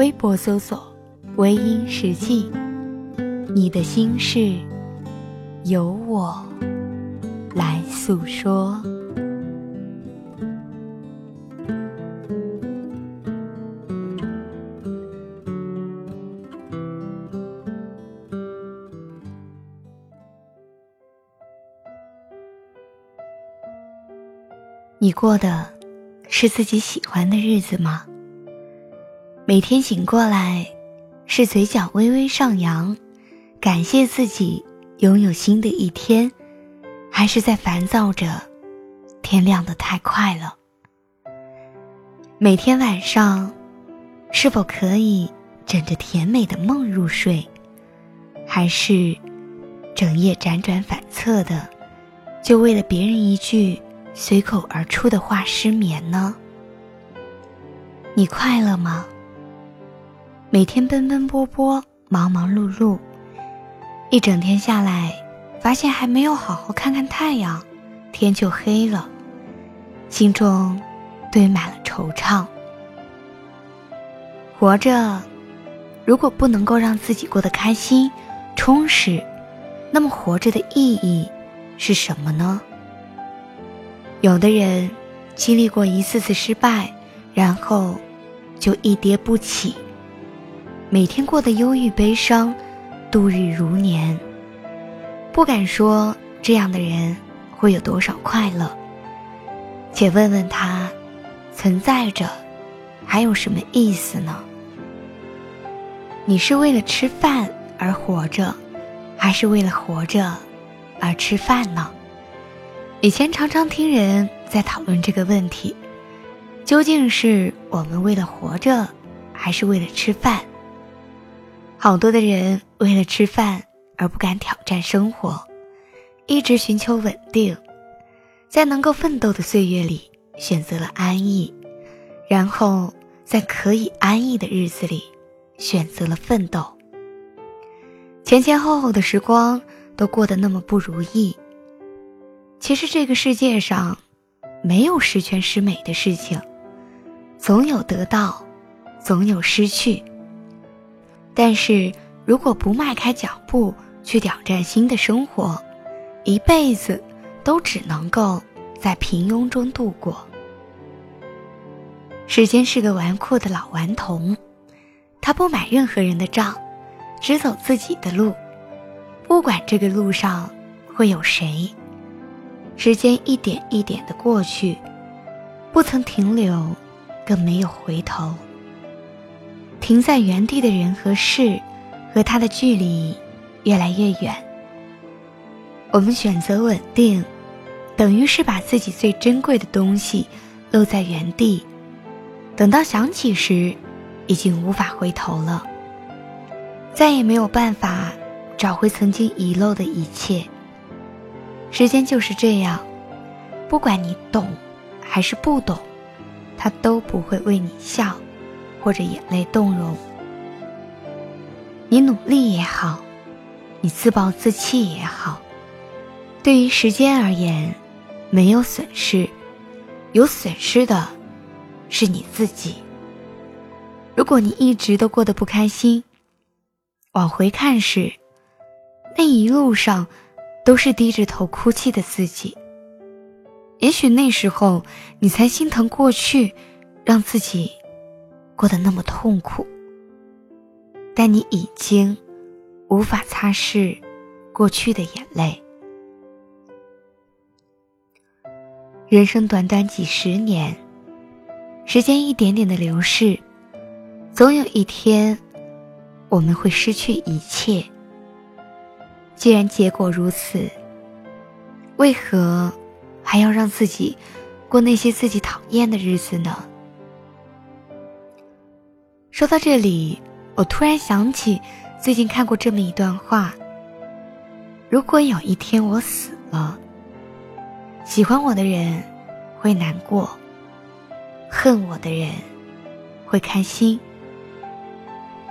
微博搜索“微音时记”。你的心事，由我来诉说。你过的是自己喜欢的日子吗？每天醒过来，是嘴角微微上扬。感谢自己拥有新的一天，还是在烦躁着，天亮的太快了。每天晚上，是否可以枕着甜美的梦入睡，还是整夜辗转反侧的，就为了别人一句随口而出的话失眠呢？你快乐吗？每天奔奔波波，忙忙碌碌。一整天下来，发现还没有好好看看太阳，天就黑了，心中堆满了惆怅。活着，如果不能够让自己过得开心、充实，那么活着的意义是什么呢？有的人经历过一次次失败，然后就一跌不起，每天过得忧郁悲伤。度日如年，不敢说这样的人会有多少快乐。且问问他，存在着还有什么意思呢？你是为了吃饭而活着，还是为了活着而吃饭呢？以前常常听人在讨论这个问题：究竟是我们为了活着，还是为了吃饭？好多的人为了吃饭而不敢挑战生活，一直寻求稳定，在能够奋斗的岁月里选择了安逸，然后在可以安逸的日子里选择了奋斗。前前后后的时光都过得那么不如意。其实这个世界上没有十全十美的事情，总有得到，总有失去。但是，如果不迈开脚步去挑战新的生活，一辈子都只能够在平庸中度过。时间是个纨绔的老顽童，他不买任何人的账，只走自己的路，不管这个路上会有谁。时间一点一点的过去，不曾停留，更没有回头。停在原地的人和事，和他的距离越来越远。我们选择稳定，等于是把自己最珍贵的东西落在原地，等到想起时，已经无法回头了，再也没有办法找回曾经遗漏的一切。时间就是这样，不管你懂还是不懂，他都不会为你笑。或者眼泪动容，你努力也好，你自暴自弃也好，对于时间而言，没有损失，有损失的是你自己。如果你一直都过得不开心，往回看时，那一路上都是低着头哭泣的自己。也许那时候你才心疼过去，让自己。过得那么痛苦，但你已经无法擦拭过去的眼泪。人生短短几十年，时间一点点的流逝，总有一天我们会失去一切。既然结果如此，为何还要让自己过那些自己讨厌的日子呢？说到这里，我突然想起最近看过这么一段话：如果有一天我死了，喜欢我的人会难过，恨我的人会开心。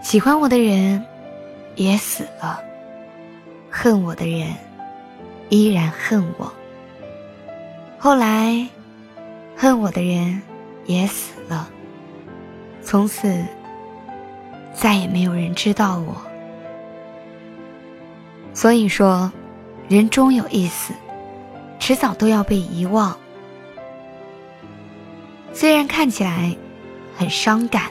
喜欢我的人也死了，恨我的人依然恨我。后来，恨我的人也死了，从此再也没有人知道我。所以说，人终有一死，迟早都要被遗忘。虽然看起来很伤感。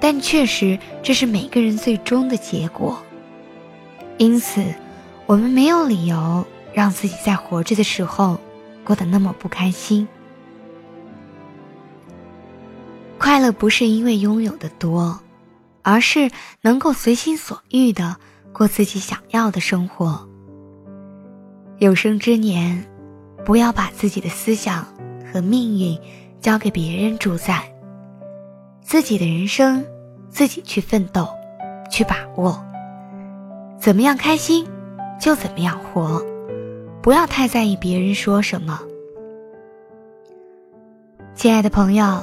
但确实，这是每个人最终的结果。因此，我们没有理由让自己在活着的时候过得那么不开心。快乐不是因为拥有的多，而是能够随心所欲的过自己想要的生活。有生之年，不要把自己的思想和命运交给别人主宰，自己的人生。自己去奋斗，去把握，怎么样开心，就怎么样活，不要太在意别人说什么。亲爱的朋友，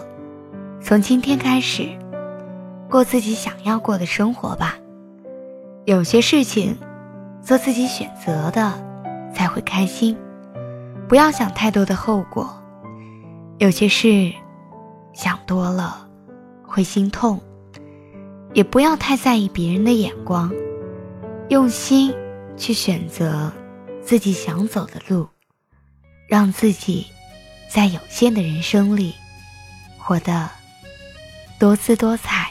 从今天开始，过自己想要过的生活吧。有些事情，做自己选择的才会开心，不要想太多的后果。有些事，想多了会心痛。也不要太在意别人的眼光，用心去选择自己想走的路，让自己在有限的人生里活得多姿多彩。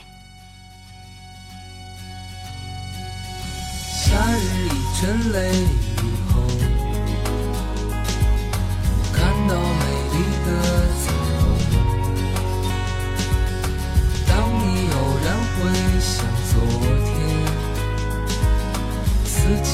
日已沉泪雨后，看到美丽的彩虹。当你偶然回。想昨天，四季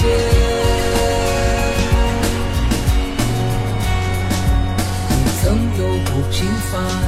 间，曾有过平凡。